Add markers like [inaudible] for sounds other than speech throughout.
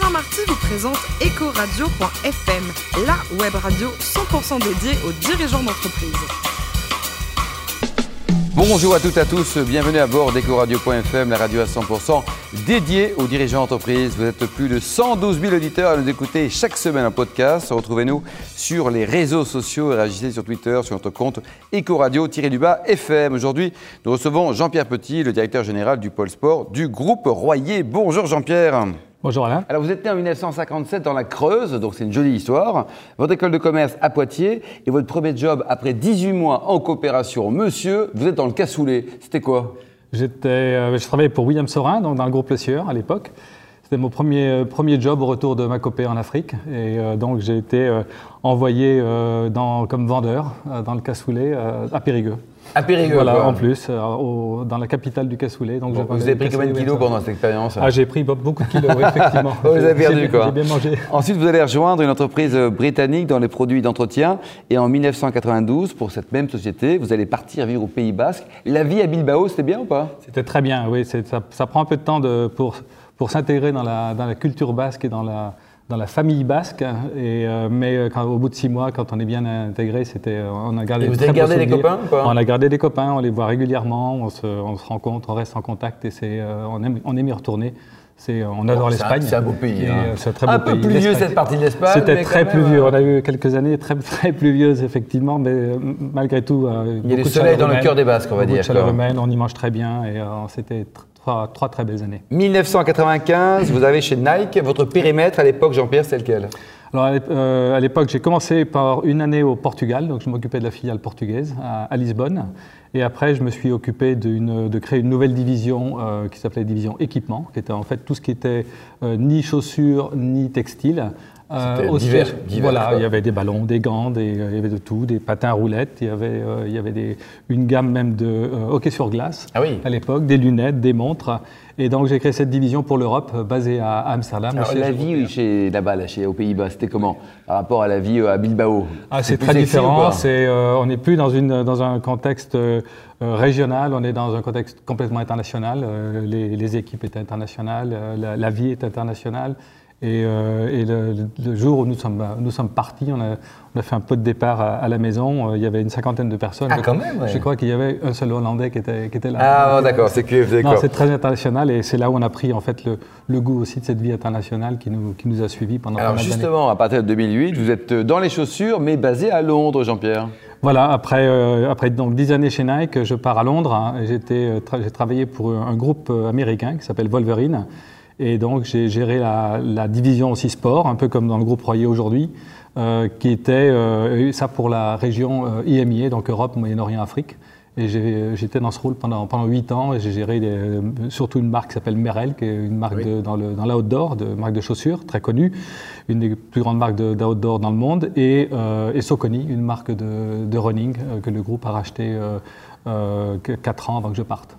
Alain Marty vous présente Ecoradio.fm, la web radio 100% dédiée aux dirigeants d'entreprise. Bonjour à toutes et à tous, bienvenue à bord d'Ecoradio.fm, la radio à 100% dédiée aux dirigeants d'entreprise. Vous êtes plus de 112 000 auditeurs à nous écouter chaque semaine en podcast. Retrouvez-nous sur les réseaux sociaux et réagissez sur Twitter, sur notre compte Ecoradio-FM. Aujourd'hui, nous recevons Jean-Pierre Petit, le directeur général du pôle sport du groupe Royer. Bonjour Jean-Pierre. Bonjour Alain. Alors vous êtes né en 1957 dans la Creuse, donc c'est une jolie histoire. Votre école de commerce à Poitiers et votre premier job après 18 mois en coopération, monsieur, vous êtes dans le cassoulet. C'était quoi? J'étais, euh, je travaillais pour William Sorin, donc dans le groupe Le Sieur à l'époque. C'était mon premier, euh, premier job au retour de ma copée en Afrique. Et euh, donc j'ai été envoyé dans, comme vendeur dans le cassoulet à Périgueux. À Périgueux Voilà, en plus, euh, dans la capitale du cassoulet. Donc vous avez pris combien de kilos pendant cette expérience Ah, j'ai pris beaucoup de kilos, [laughs] effectivement. vous avez perdu quoi J'ai bien mangé. Ensuite, vous allez rejoindre une entreprise britannique dans les produits d'entretien. Et en 1992, pour cette même société, vous allez partir vivre au Pays Basque. La vie à Bilbao, c'était bien ou pas? C'était très bien, oui. Ça, ça, prend un peu de temps de, pour, pour s'intégrer dans la, dans la culture basque et dans la dans la famille basque. Et, euh, mais euh, quand, au bout de six mois, quand on est bien intégré, c'était, euh, on a gardé. Et vous avez gardé des copains On a gardé des copains, on les voit régulièrement, on se, on se rencontre, on reste en contact et c'est, on, aime, on aime y retourner. C'est, on adore l'Espagne. C'est un beau pays. Hein. C'est un très beau un peu pluvieux cette partie de l'Espagne. C'était très pluvieux. On a eu quelques années très, très pluvieuses, effectivement, mais malgré tout. Il y a du soleil dans le cœur des Basques, on va dire. De chaleur humaine, on y mange très bien et c'était trois, très belles années. 1995, vous avez chez Nike, votre périmètre à l'époque, Jean-Pierre, c'est lequel? Alors euh, à l'époque, j'ai commencé par une année au Portugal, donc je m'occupais de la filiale portugaise à, Lisbonne. Et après, je me suis occupé de créer une nouvelle division euh, qui s'appelait division équipement, qui était en fait tout ce qui était euh, ni chaussures ni textile. Euh, divers, Voilà, il y avait des ballons, des gants, il y avait de tout, des patins roulettes, il y avait, il y avait des, une gamme même de hockey sur glace ah oui. à l'époque, des lunettes, des montres. Et donc j'ai créé cette division pour l'Europe euh, basée à Amsterdam. Alors, la vie chez, là-bas, là, chez, aux Pays-Bas, c'était comment? Par rapport à la vie euh, à Bilbao? Ah, C'est très différent. C'est, euh, on n'est plus dans, une, dans un contexte régional, on est dans un contexte complètement international. Les, les, équipes étaient internationales, la, la vie est internationale. Et, et le, le, jour où nous sommes, nous sommes partis, on a, on a fait un peu de départ à, la maison. Euh, il y avait une cinquantaine de personnes. Ah, quand même Je crois qu'il y avait un seul Hollandais qui était, qui était là. Ah, d'accord, c'est que c'est très international et c'est là où on a pris en fait le, le, goût aussi de cette vie internationale qui nous, qui nous a suivis pendant Alors justement, à partir de 2008, vous êtes dans les chaussures, mais basé à Londres, Jean-Pierre. Voilà, après, euh, après donc, 10 années chez Nike, je pars à Londres. Hein, euh, j'ai travaillé pour un groupe américain qui s'appelle Wolverine. Et donc j'ai géré la, la, division aussi sport, un peu comme dans le groupe Royer aujourd'hui. Euh, qui était euh, ça pour la région euh, IMIA, donc Europe, Moyen-Orient, Afrique. Et j'étais dans ce rôle pendant, pendant 8 ans et j'ai géré surtout une marque qui s'appelle Merrell, qui est une marque dans, le, dans l'outdoor, de marque de chaussures très connue, une des plus grandes marques d'outdoor dans le monde, et, et Soconi, une marque de, de running que le groupe a racheté euh, 4 ans avant que je parte.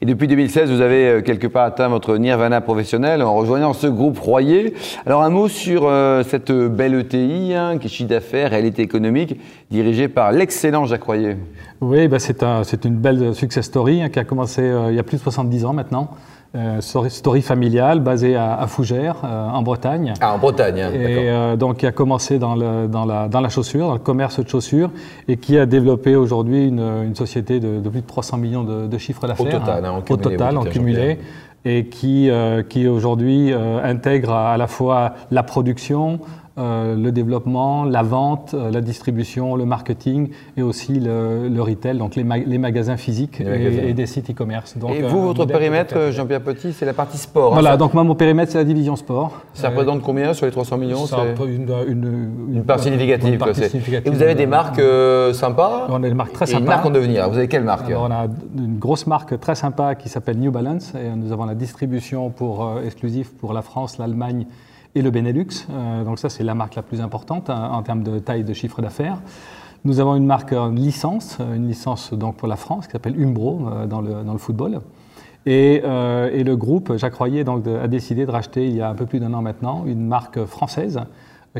Et depuis 2016, vous avez euh, quelque part atteint votre nirvana professionnel en rejoignant ce groupe Royer. Alors un mot sur euh, cette belle ETI, hein, qui est chiffre d'affaires, réalité économique, dirigée par l'excellent Jacques Royer. Oui, bah c'est un, une belle success story hein, qui a commencé euh, il y a plus de 70 ans maintenant. Euh, story familiale basée à, Fougères, euh, en Bretagne. Ah, en Bretagne, hein, Et euh, donc, qui a commencé dans, le, dans, la, dans, la, chaussure, dans le commerce de chaussures, et qui a développé aujourd'hui une, une, société de, de, plus de 300 millions de, de chiffres d'affaires. Au total, hein, en cumulé. Au total, en cumulé. Et qui, qui aujourd'hui intègre à la fois la production, euh, le développement, la vente, euh, la distribution, le marketing et aussi le, retail, donc les, magasins physiques et, des sites e-commerce. Et vous, euh, votre périmètre, Jean-Pierre Petit, c'est la partie sport hein, Voilà, donc moi, mon périmètre, c'est la division sport. Ça représente combien sur les 300 millions Ça une, une, une, part significative. Et vous avez des marques sympas On a des marques très sympas. Et une marque en devenir. Vous avez quelle marque On a une grosse marque très sympa qui s'appelle New Balance et nous avons la distribution pour, exclusive pour la France, l'Allemagne et le Benelux. Euh, donc ça, c'est la marque la plus importante hein, en termes de taille de chiffre d'affaires. Nous avons une marque, une licence, euh, une licence donc pour la France qui s'appelle Umbro euh, dans, le, dans le football. Et, et, le groupe Jacques Royer donc, a décidé de racheter il y a un peu plus d'un an maintenant une marque française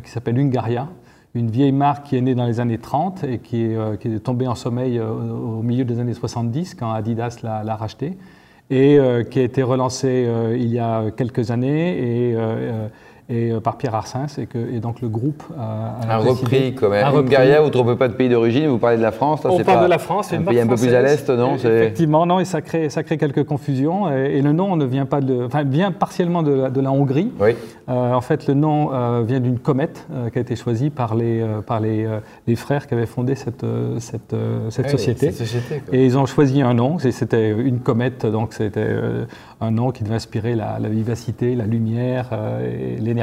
qui s'appelle Ungaria, une vieille marque qui est née dans les années 30 et qui est, qui est tombée en sommeil au, milieu des années 70 quand Adidas l'a rachetée et qui a été relancé il y a quelques années et et euh, par Pierre Arsens, et, que, et donc le groupe a, a repris quand même. Hungaria, vous ne trouvez pas de pays d'origine, vous parlez de la France. On parle de la France, un pays un peu plus à l'est, non Effectivement, non, et ça crée, ça crée quelques confusions. Et, le nom ne vient pas de, enfin, vient partiellement de la, de la Hongrie. Oui. Euh, en fait, le nom euh, vient d'une comète qui a été choisie par les, par les, les, frères qui avaient fondé cette, cette, cette société. Cette société et ils ont choisi un nom. C'était une comète, donc c'était un nom qui devait inspirer la, la vivacité, la lumière et l'énergie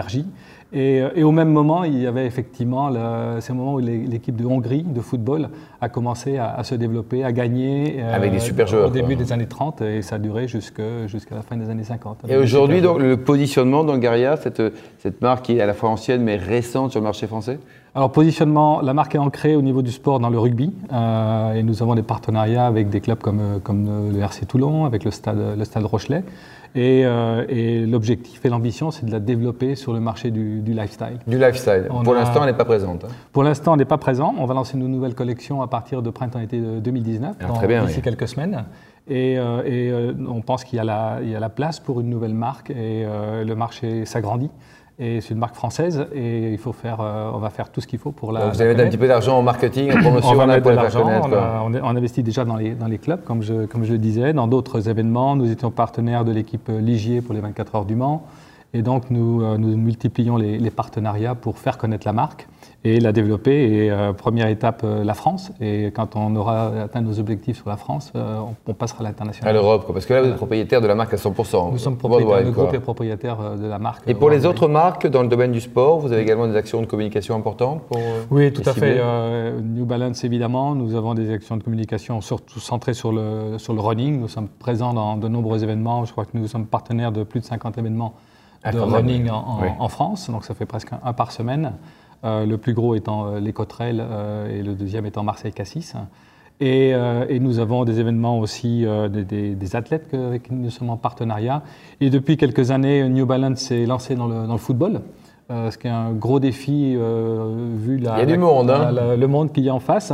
euh, et, au même moment, il y avait effectivement, c'est le moment où l'équipe de Hongrie de football a commencé à, se développer, à gagner. Euh, Avec des super joueurs. Au début des années 30 et ça a duré jusqu'à la fin des années 50. Et aujourd'hui, donc, le positionnement d'Hungaria, cette, cette marque qui est à la fois ancienne mais récente sur le marché français? Alors, positionnement, la marque est ancrée au niveau du sport dans le rugby. Euh, et nous avons des partenariats avec des clubs comme, comme le RC Toulon, avec le stade, le stade Rochelet. Euh, et, l'objectif et l'ambition, c'est de la développer sur le marché du, lifestyle. Du lifestyle. pour l'instant, elle n'est pas présente. Hein. Pour l'instant, elle n'est pas présente. On va lancer une nouvelle collection à partir de printemps-été 2019, ah, d'ici quelques semaines. Et, euh, euh, on pense qu'il y, y, a la place pour une nouvelle marque et le marché s'agrandit. Et c'est une marque française et il faut faire, euh, on va faire tout ce qu'il faut pour la. Donc vous avez un petit peu d'argent en marketing, en promotion, on va mettre de l'argent. On, on, investit déjà dans les, dans les clubs, comme je, comme je le disais, dans d'autres événements. Nous étions partenaires de l'équipe Ligier pour les 24 heures du Mans. Et donc nous, euh, nous multiplions les, les, partenariats pour faire connaître la marque et la développer. Et euh, première étape, euh, la France. Et quand on aura atteint nos objectifs sur la France, euh, on, passera à l'international. À l'Europe, parce que là, vous êtes propriétaire de la marque à 100%. Nous sommes propriétaires, le groupe est propriétaire de la marque. Et pour les autres marques dans le domaine du sport, vous avez également des actions de communication importantes pour Oui, tout à fait. New Balance, évidemment. Nous avons des actions de communication surtout centrées sur le, sur le running. Nous sommes présents dans de nombreux événements. Je crois que nous sommes partenaires de plus de 50 événements de running en, en, France. Donc ça fait presque un par semaine. Euh, le plus gros étant euh, les Coterelles euh, et le deuxième étant Marseille-Cassis. Et, nous avons des événements aussi, des, athlètes avec qui nous sommes en partenariat. Et depuis quelques années, New Balance s'est lancé dans le, football. ce qui est un gros défi vu la, monde, hein. le monde qu'il y a en face.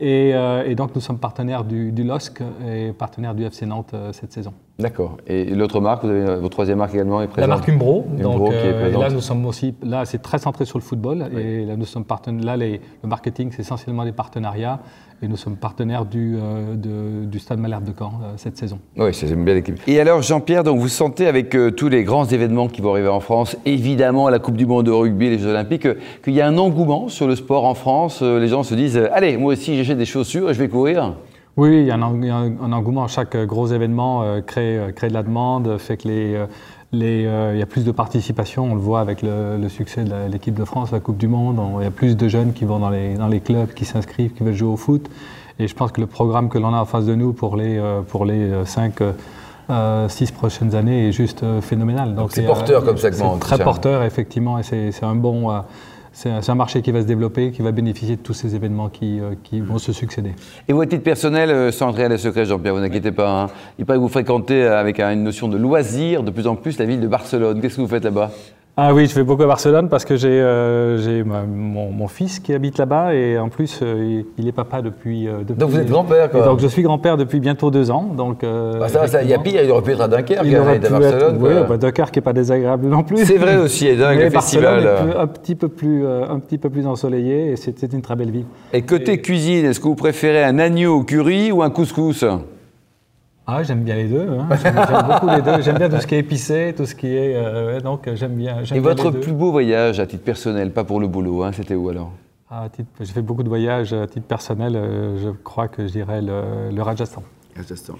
Et, donc nous sommes partenaires du, LOSC et partenaires du FC Nantes cette saison. D'accord. Et l'autre marque, vous avez, votre troisième marque également est présente La marque Umbro. donc, qui est euh, présente. là, nous sommes aussi, là, c'est très centré sur le football. Et là, nous sommes partenaires. Là, le marketing, c'est essentiellement des partenariats. Et nous sommes partenaires du, du Stade Malherbe de Caen cette saison. Oui, c'est bien l'équipe. Et alors, Jean-Pierre, donc vous sentez avec tous les grands événements qui vont arriver en France, évidemment la Coupe du Monde de rugby, les Jeux Olympiques, qu'il y a un engouement sur le sport en France. les gens se disent, allez, moi aussi, j'ai des chaussures et je vais courir Oui, il y a un, engouement. Chaque gros événement euh, crée, euh, crée, de la demande, fait que les, euh, les, il y a plus de participation. On le voit avec le, succès de l'équipe de France, la Coupe du Monde. il y a plus de jeunes qui vont dans les, dans les clubs, qui s'inscrivent, qui veulent jouer au foot. Et je pense que le programme que l'on a en face de nous pour les, pour les 5 six prochaines années est juste phénoménal. Donc c'est porteur comme segment. C'est très porteur, effectivement, et c'est un bon c'est un, marché qui va se développer, qui va bénéficier de tous ces événements qui, euh, vont se succéder. Et vous, à titre personnel, euh, sans entrer à les secrets, Jean-Pierre, vous n'inquiétez pas, hein, il paraît que vous fréquentez avec une notion de loisir de plus en plus la ville de Barcelone. Qu'est-ce que vous faites là-bas? Ah oui, je vais beaucoup à Barcelone parce que j'ai euh, mon, fils qui habite là-bas et en plus euh, il est papa depuis, euh, Donc vous êtes grand-père quoi Donc je suis grand-père depuis bientôt deux ans. Donc, bah, ça, ça, il y a pire, il aurait pu être à Dunkerque, il aurait à Barcelone. oui, bah, Dunkerque n'est pas désagréable non plus. C'est vrai aussi, et Dunkerque, festival. un, petit peu plus, un petit peu plus ensoleillé et c'était une très belle ville. Et côté cuisine, est-ce que vous préférez un agneau au curry ou un couscous? Ah, j'aime bien les deux. Hein. J'aime beaucoup les deux. J'aime bien tout ce qui est épicé, tout ce qui est. Euh, donc, j'aime bien. Et votre plus beau voyage à titre personnel, pas pour le boulot, hein, c'était où alors? Ah, J'ai fait beaucoup de voyages à titre personnel. Euh, je crois que je dirais le, le Rajasthan.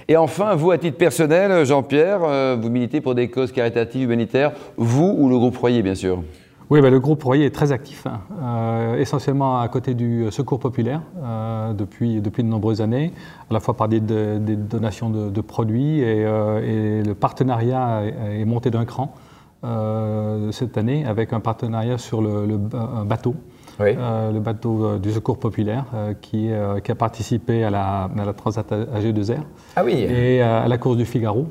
Et enfin, vous, à titre personnel, Jean-Pierre, euh, vous militez pour des causes caritatives humanitaires, vous ou le groupe Royer, bien sûr? Oui, bah, le groupe Royer est très actif, hein. euh, essentiellement à côté du Secours populaire euh, depuis, de nombreuses années, à la fois par des, donations de, produits euh, et, le partenariat est, monté d'un cran cette année avec un partenariat sur le, un bateau le bateau du Secours populaire, qui, qui, a participé à la, à la Transat AG2R. Ah oui. Et à la course du Figaro.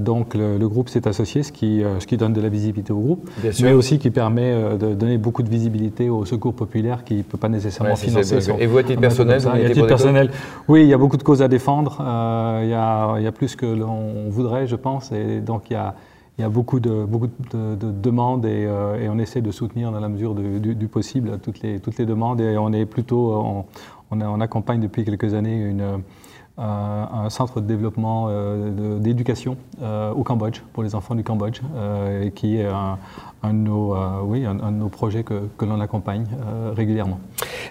donc le, groupe s'est associé, ce qui, ce qui donne de la visibilité au groupe, mais aussi qui permet de donner beaucoup de visibilité au Secours populaire qui ne peut pas nécessairement financer. Son, et vous, à titre personnel, personnel, oui, il y a beaucoup de causes à défendre. il, y a, il y a plus que l'on voudrait, je pense, et donc il y a il y a beaucoup de, demandes euh, et, on essaie de soutenir dans la mesure du, possible toutes les, demandes et on est plutôt, on, accompagne depuis quelques années une, un centre de développement euh, d'éducation au Cambodge pour les enfants du Cambodge et qui est un, un de nos, oui, un, de nos projets que, que l'on accompagne régulièrement.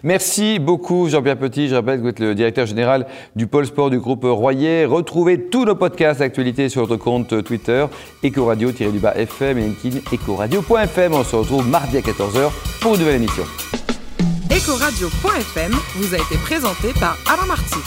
Merci beaucoup Jean-Pierre Petit. Je rappelle que vous êtes le directeur général du pôle sport du groupe Royer. Retrouvez tous nos podcasts d'actualité sur notre compte Twitter Ecoradio-FM et LinkedIn Ecoradio.fm. On se retrouve mardi à 14h pour une nouvelle émission. Ecoradio.fm vous a été présenté par Alain Marty.